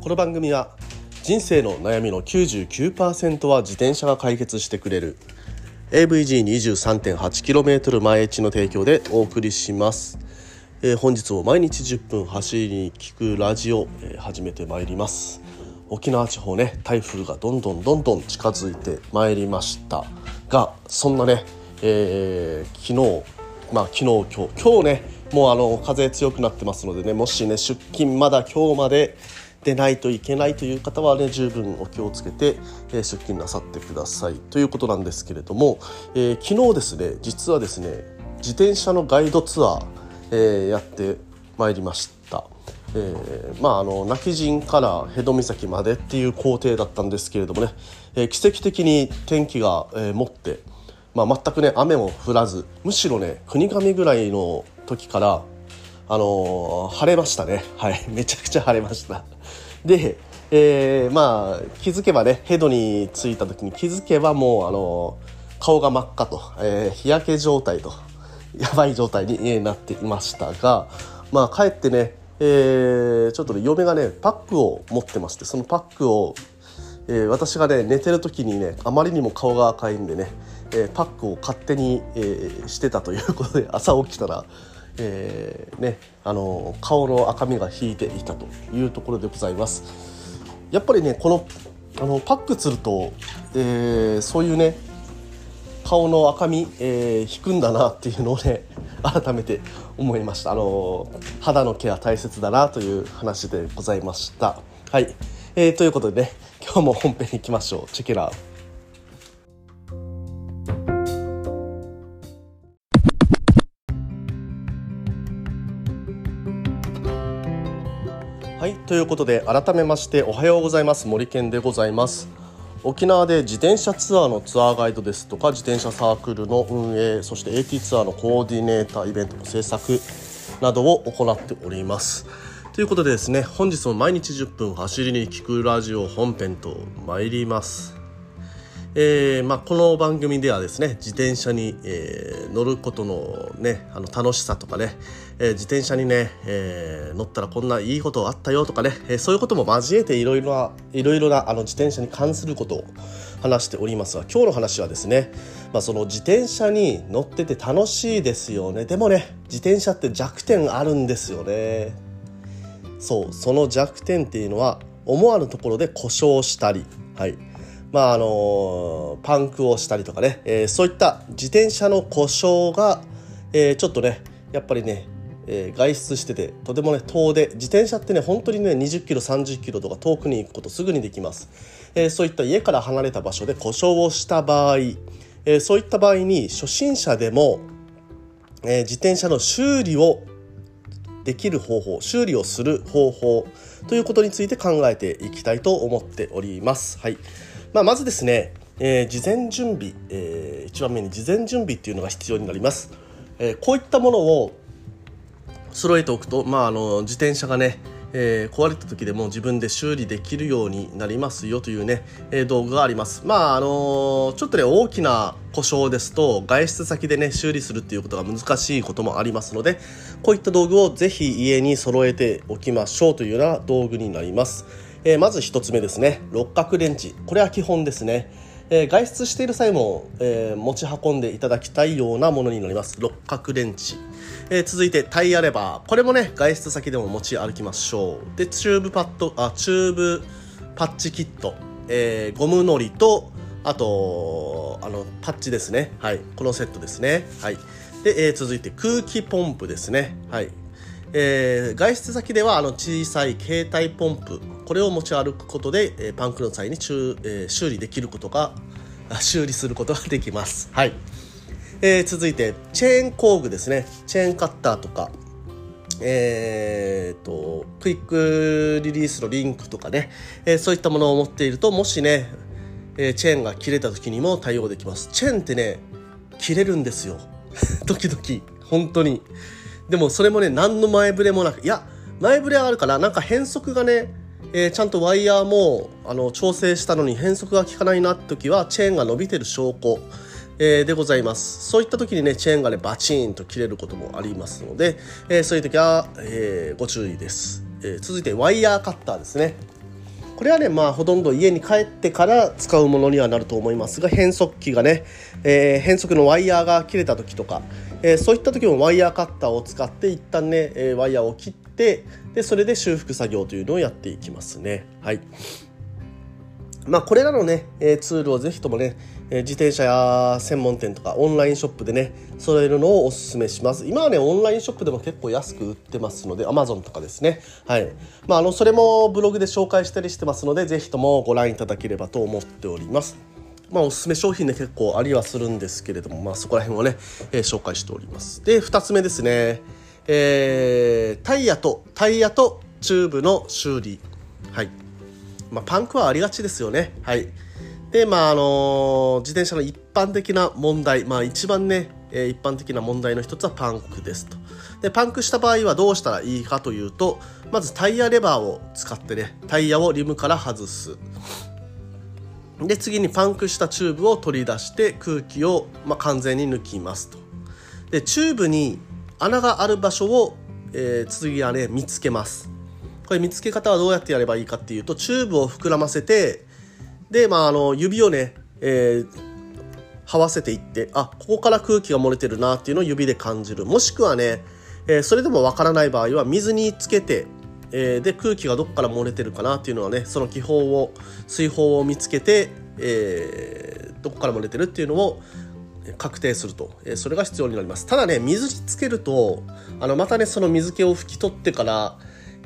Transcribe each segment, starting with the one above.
この番組は人生の悩みの99%は自転車が解決してくれる AVG23.8km 前地の提供でお送りします、えー、本日も毎日10分走りに聞くラジオ、えー、始めてまいります。沖縄地方ね台風がどんどんどんどん近づいてまいりました。がそんなね、えー、昨日まあ昨日今日今日ねもうあの風強くなってますのでねもしね出勤まだ今日まででないといけないという方はね十分お気をつけて、えー、出勤なさってくださいということなんですけれども、えー、昨日ですね実はですね自転車のガイドツアー、えー、やってまいりました。えー、まああの泣き陣から辺戸岬までっていう工程だったんですけれどもね、えー、奇跡的に天気が、えー、持って、まあ、全くね雨も降らずむしろね国神ぐらいの時からあのー、晴れましたね。はい。めちゃくちゃ晴れました。で、えー、まあ気づけばねヘドに着いた時に気づけばもうあの、顔が真っ赤と、えー、日焼け状態とやばい状態になっていましたがまあ帰ってね、えー、ちょっとね嫁がねパックを持ってましてそのパックを、えー、私がね寝てる時にねあまりにも顔が赤いんでね、えー、パックを勝手に、えー、してたということで朝起きたらえー、ね、あの顔の赤みが引いていたというところでございます。やっぱりねこのあのパックすると、えー、そういうね顔の赤み、えー、引くんだなっていうのをね 改めて思いました。あの肌のケア大切だなという話でございました。はい、えー、ということでね今日も本編いきましょう。チェケラー。ということで改めましておはようございます。森健でございます。沖縄で自転車ツアーのツアーガイドですとか自転車サークルの運営そして AT ツアーのコーディネーターイベントの制作などを行っております。ということでですね本日も毎日10分走りに聞くラジオ本編と参ります。えーまあ、この番組ではですね自転車に、えー、乗ることの,、ね、あの楽しさとかね、えー、自転車にね、えー、乗ったらこんないいことあったよとかね、えー、そういうことも交えていろいろないろいろなあの自転車に関することを話しておりますが今日の話はですね、まあ、その自転車に乗ってて楽しいですよね。でもね自転車って弱点あるんですよね。そうその弱点っていうのは思わぬところで故障したりはい。まああのパンクをしたりとかね、えー、そういった自転車の故障が、えー、ちょっとねやっぱりね、えー、外出しててとてもね遠出。自転車ってね本当にね20キロ30キロとか遠くに行くことすぐにできます、えー、そういった家から離れた場所で故障をした場合、えー、そういった場合に初心者でも、えー、自転車の修理をできる方法修理をする方法ということについて考えていきたいと思っております。はい。まあ、まずですね、えー、事前準備、えー、1番目に事前準備っていうのが必要になります、えー、こういったものを揃えておくと、まあ、あの自転車がね、えー、壊れた時でも自分で修理できるようになりますよというね、えー、道具があります。まああのー、ちょっとね大きな故障ですと外出先でね修理するっていうことが難しいこともありますのでこういった道具をぜひ家に揃えておきましょうというような道具になります。えー、まず1つ目ですね。六角レンチこれは基本ですね、えー、外出している際も、えー、持ち運んでいただきたいようなものになります。六角レンチ、え続いてタイヤレバー。これもね外出先でも持ち歩きましょう。でチューブパッドあチューブパッチキット、えゴムのりとあとあのパッチですね。はい。このセットですね。はい。で、え続いて空気ポンプですね。はい。えー、外出先ではあの小さい携帯ポンプこれを持ち歩くことで、えー、パンクの際に修,、えー、修理できることが 修理することができます。はい。えー、続いてチェーン工具ですね。チェーンカッターとか。えーと、クイックリリースのリンクとかね、えー、そういったものを持っているともしね、えー、チェーンが切れた時にも対応できます。チェーンってね切れるんですよ。時々。本当に。でもそれもね何の前触れもなくいや前触れはあるからなんか変則がね、えー、ちゃんとワイヤーもあの調整したのに変則が効かないなって時はチェーンが伸びてる証拠、えー、でございます。そういった時にねチェーンがねバチーンと切れることもありますので、えー、そういう時は、えご注意です、え続いてワイヤーカッターですね。これはねまあほとんど家に帰ってから使うものにはなると思いますが変速機がね、え、変速のワイヤーが切れた時とか、えー、そういった時もワイヤーカッターを使って一旦ね、えー、ワイヤーを切ってでそれで修復作業というのをやっていきますね。はい。まあ、これらのね、えツールをぜひともね、え自転車や専門店とかオンラインショップでね揃えるのをおすすめします。今はねオンラインショップでも結構安く売ってますので Amazon とかですね。はい。まああのそれもブログで紹介したりしてますのでぜひともご覧いただければと思っております。まあ、おすすめ商品で結構ありはするんですけれども、まあ、そこら辺をね、えー、紹介しておりますで2つ目ですね、えー、タイヤとタイヤとチューブの修理はいまあ、パンクはありがちですよね。はい。で、まあ、あの自転車の一般的な問題、まあ、一番ね、えー、一般的な問題の一つはパンクですと。で、パンクした場合はどうしたらいいかというと、まずタイヤレバーを使ってね、タイヤをリムから外す。で、次にパンクしたチューブを取り出して空気を、まあ、完全に抜きますと。で、チューブに穴がある場所を、えー、次はね、見つけます。これ見つけ方はどうやってやればいいかっていうとチューブを膨らませてで、まあ、あの指をね、えー、這わせていってあここから空気が漏れてるなっていうのを指で感じるもしくはね、えー、それでもわからない場合は水につけて、えー、で空気がどこから漏れてるかなっていうのはねその気泡を水泡を見つけて、えー、どこから漏れてるっていうのを確定すると、えそれが必要になりますただね水につけるとあのまたねその水気を拭き取ってから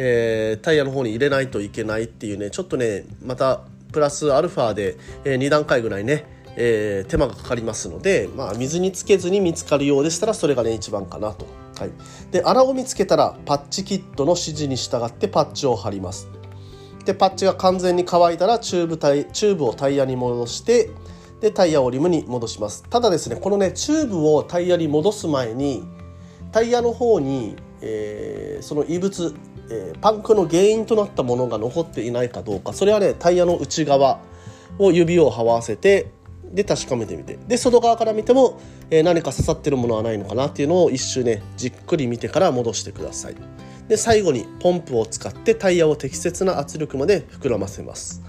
え、タイヤの方に入れないといけないっていうねちょっとねまたプラスアルファで、え、2段階ぐらいね、え、手間がかかりますので、まあ、水につけずに見つかるようでしたらそれがね一番かなと。はい、で穴を見つけたらパッチキットの指示に従ってパッチを貼ります。でパッチが完全に乾いたらチューブタイチューブをタイヤに戻してでタイヤをリムに戻しますただですねこのねチューブをタイヤに戻す前にタイヤの方に、えー、その異物えー、パンクの原因となったものが残っていないかどうかそれはねタイヤの内側を指を這わせてで確かめてみて。で外側から見ても、えー、何か刺さってるものはないのかなっていうのを一周ねじっくり見てから戻してください。で最後にポンプを使ってタイヤを適切な圧力まで膨らませます、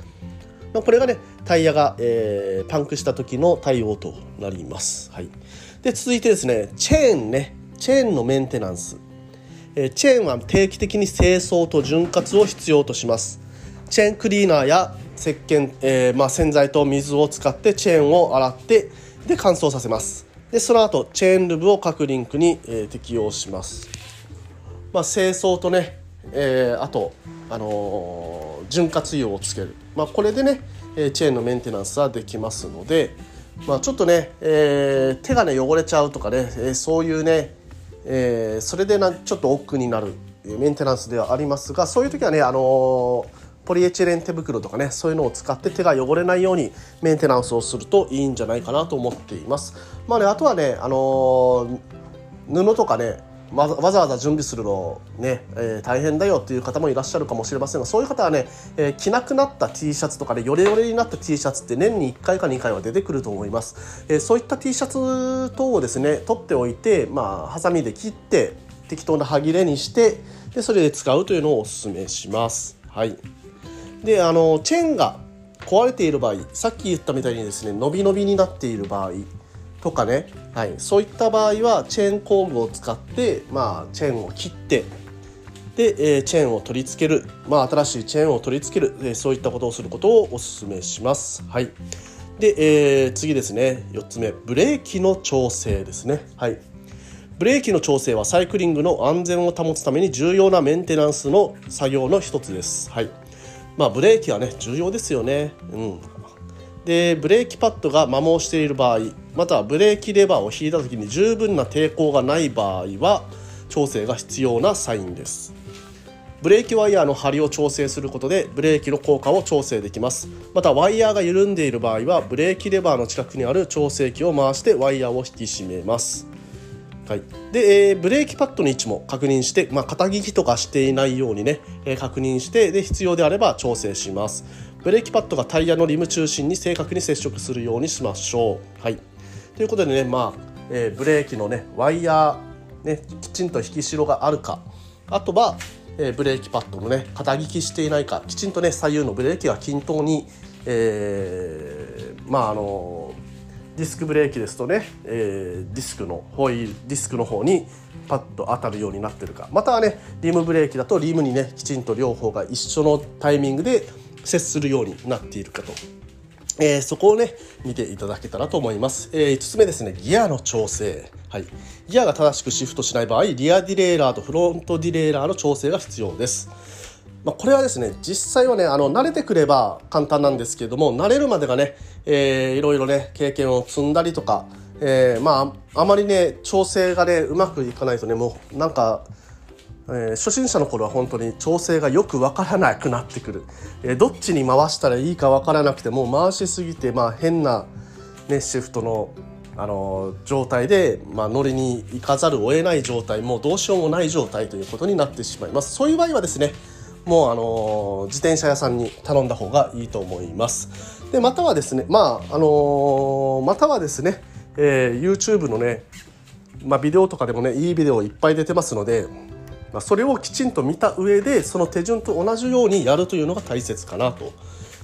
まあ、これがねタイヤが、えー、パンクした時の対応となります、はい、で続いてですねチェーンね。チェーンのメンテナンス。えチェーンは定期的に清掃と潤滑を必要とします。チェーンクリーナーや石鹸、えー、まあ、洗剤と水を使ってチェーンを洗ってで乾燥させます。でその後チェーンルブを各リンクに、えー、適用します、まあ、清掃とね、えー、あと、あの潤滑油をつける、まあ、これでねチェーンのメンテナンスはできますので、まあ、ちょっとね、え手がね汚れちゃうとかね、えそういうねえ、それでなちょっと億劫になるメンテナンスではありますがそういう時はね、あの、ポリエチレン手袋とかねそういうのを使って手が汚れないようにメンテナンスをするといいんじゃないかなと思っています。まあね、あとはね、あのー、布とかねわざわざ準備するのね、えー、大変だよっていう方もいらっしゃるかもしれませんがそういう方はね、えー、着なくなった T シャツとかねヨレヨレになった T シャツって年に1回か2回は出てくると思います、えー、そういった T シャツ等をですね取っておいてまあハサミで切って適当な歯切れにしてでそれで使うというのをおすすめします。はい。であのチェーンが壊れている場合さっき言ったみたいにですね伸び伸びになっている場合とかね、はい、そういった場合はチェーン工具を使って、まあ、チェーンを切ってで、え、チェーンを取り付ける、まあ、新しいチェーンを取り付ける、え、そういったことをすることをお勧めします。はいで、えー、次ですね4つ目ブレーキの調整ですね。はいブレーキの調整はサイクリングの安全を保つために重要なメンテナンスの作業の一つです。はい。まあブレーキはね重要ですよね。うん。でブレーキパッドが摩耗している場合またはブレーキレバーを引いた時に十分な抵抗がない場合は調整が必要なサインですブレーキワイヤーの張りを調整することでブレーキの効果を調整できますまたワイヤーが緩んでいる場合はブレーキレバーの近くにある調整器を回してワイヤーを引き締めますはい、で、えー、ブレーキパッドの位置も確認して、まあ、肩聞きとかしていないようにね、えー、確認してで必要であれば調整します。ブレーキパッドがタイヤのリム中心に正確に接触するようにしましょう。はい、ということでね、まあえー、ブレーキのねワイヤー、ね、きちんと引き代があるか。あとは、えー、ブレーキパッドのね肩聞きしていないかきちんとね左右のブレーキが均等に、えー、まああのディスクブレーキですとね、えー、ディスクのホイールディスクの方にパッと当たるようになってるか。またはねリムブレーキだとリムにねきちんと両方が一緒のタイミングで接するようになっているかと、えー、そこをね見ていただけたらと思います、えー、5つ目ですねギアの調整。はい。ギアが正しくシフトしない場合リアディレイラーとフロントディレイラーの調整が必要です。まあ、これはですね実際はねあの慣れてくれば簡単なんですけれども慣れるまでがね、えー、いろいろね経験を積んだりとか、えー、まああまりね調整がねうまくいかないとねもうなんか、えー、初心者の頃は本当に調整がよくわからなくなってくる、えー、どっちに回したらいいかわからなくても回しすぎて、まあ、変な、ね、シフトのあの状態で、まあ、乗りに行かざるを得ない状態もうどうしようもない状態ということになってしまいます。そういう場合はですねもうあの自転車屋さんに頼んだ方がいいと思います。でまたはですねまああのまたはですね、えー、YouTube のね、まあ、ビデオとかでもねいいビデオいっぱい出てますので、まあ、それをきちんと見た上でその手順と同じようにやるというのが大切かなと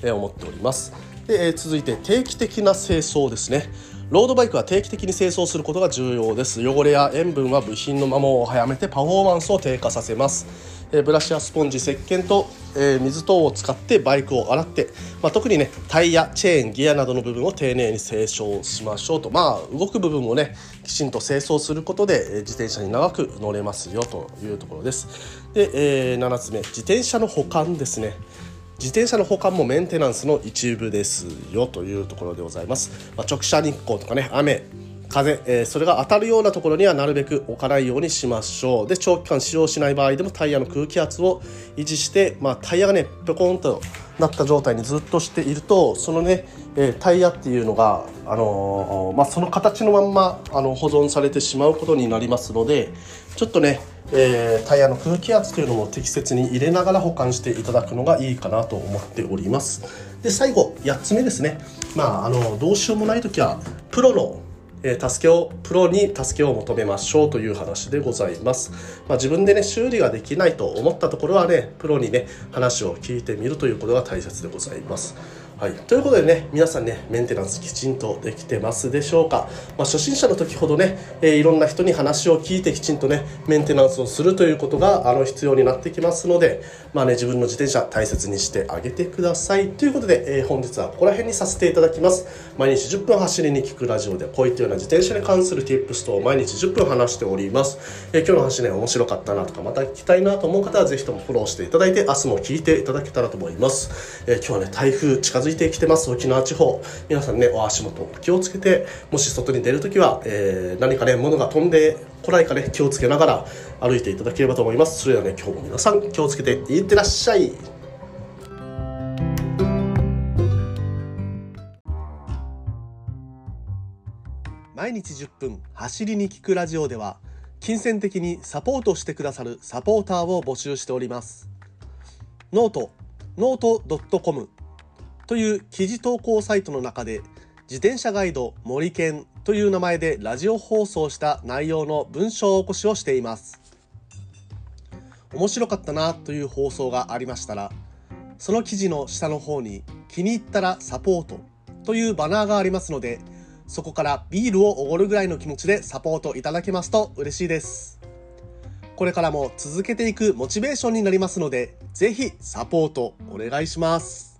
思っております。で、えー、続いて定期的な清掃ですね。ロードバイクは定期的に清掃することが重要です。汚れや塩分は部品の摩耗を早めてパフォーマンスを低下させます。えブラシやスポンジ石鹸と、え水等を使ってバイクを洗って、まあ、特にねタイヤチェーンギアなどの部分を丁寧に清掃しましょうと。まあ動く部分をねきちんと清掃することでえ自転車に長く乗れますよというところです。で、えー、7つ目自転車の保管ですね。自転車の保管もメンテナンスの一部ですよというところでございます、まあ、直射日光とかね雨風、えー、それが当たるようなところにはなるべく置かないようにしましょう。で長期間使用しない場合でもタイヤの空気圧を維持して、まあ、タイヤがねぴょこんとなった状態にずっとしているとそのね、えー、タイヤっていうのが、あのー、まあ、その形のまんまあの保存されてしまうことになりますのでちょっとね、えー、タイヤの空気圧というのも適切に入れながら保管していただくのがいいかなと思っております。で最後8つ目ですね。まああのどうしようもない時はプロのえ助けをプロに助けを求めましょうという話でございます、まあ、自分でね修理ができないと思ったところはねプロにね話を聞いてみるということが大切でございます。はい、ということでね皆さんねメンテナンスきちんとできてますでしょうか、まあ、初心者の時ほどね、えー、いろんな人に話を聞いてきちんとねメンテナンスをするということがあの必要になってきますのでまあね自分の自転車大切にしてあげてください。ということで、えー、本日はここら辺にさせていただきます。毎日10分走りに聞くラジオでこういったような自転車に関する Tips と毎日10分話しております、えー、今日の話ね面白かったなとかまた聞きたいなと思う方はぜひともフォローしていただいて明日も聞いていただけたらと思います、え今日はね台風近づいてきてます沖縄地方。皆さんねお足元気をつけてもし外に出るときは、えー、何かね物が飛んでこないかね気をつけながら歩いていただければと思います。それではね今日も皆さん気をつけていってらっしゃい。毎日10分走りに聞くラジオでは金銭的にサポートしてくださるサポーターを募集しております。note note.com という記事投稿サイトの中で自転車ガイド森健という名前でラジオ放送した内容の文章起こしをしています。面白かったなという放送がありましたら、その記事の下の方に気に入ったらサポートというバナーがありますので、そこからビールをおごるぐらいの気持ちでサポートいただけますと嬉しいです。これからも続けていくモチベーションになりますので、ぜひサポートお願いします。